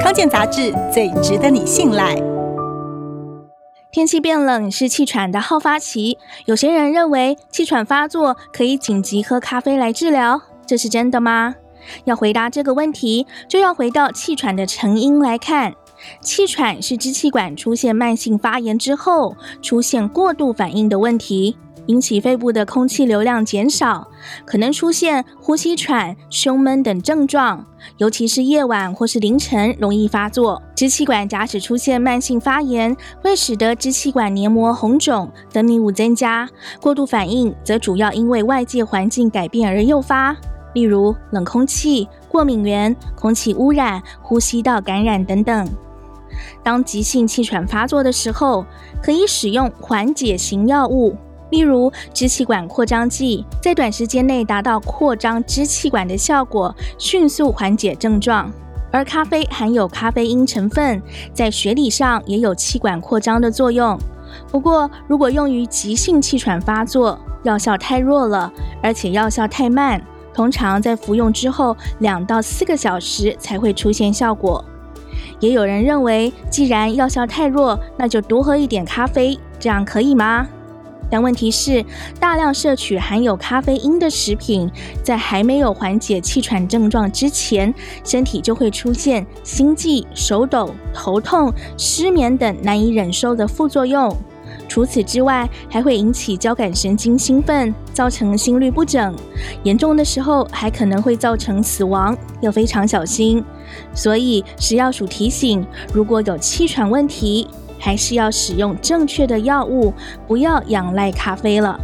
康健杂志最值得你信赖。天气变冷是气喘的好发期，有些人认为气喘发作可以紧急喝咖啡来治疗，这是真的吗？要回答这个问题，就要回到气喘的成因来看。气喘是支气管出现慢性发炎之后，出现过度反应的问题，引起肺部的空气流量减少，可能出现呼吸喘、胸闷等症状，尤其是夜晚或是凌晨容易发作。支气管假使出现慢性发炎，会使得支气管黏膜红肿、分泌物增加；过度反应则主要因为外界环境改变而诱发。例如冷空气、过敏原、空气污染、呼吸道感染等等。当急性气喘发作的时候，可以使用缓解型药物，例如支气管扩张剂，在短时间内达到扩张支气管的效果，迅速缓解症状。而咖啡含有咖啡因成分，在学理上也有气管扩张的作用。不过，如果用于急性气喘发作，药效太弱了，而且药效太慢。通常在服用之后两到四个小时才会出现效果。也有人认为，既然药效太弱，那就多喝一点咖啡，这样可以吗？但问题是，大量摄取含有咖啡因的食品，在还没有缓解气喘症状之前，身体就会出现心悸、手抖、头痛、失眠等难以忍受的副作用。除此之外，还会引起交感神经兴奋，造成心律不整，严重的时候还可能会造成死亡，要非常小心。所以食药署提醒，如果有气喘问题，还是要使用正确的药物，不要仰赖咖啡了。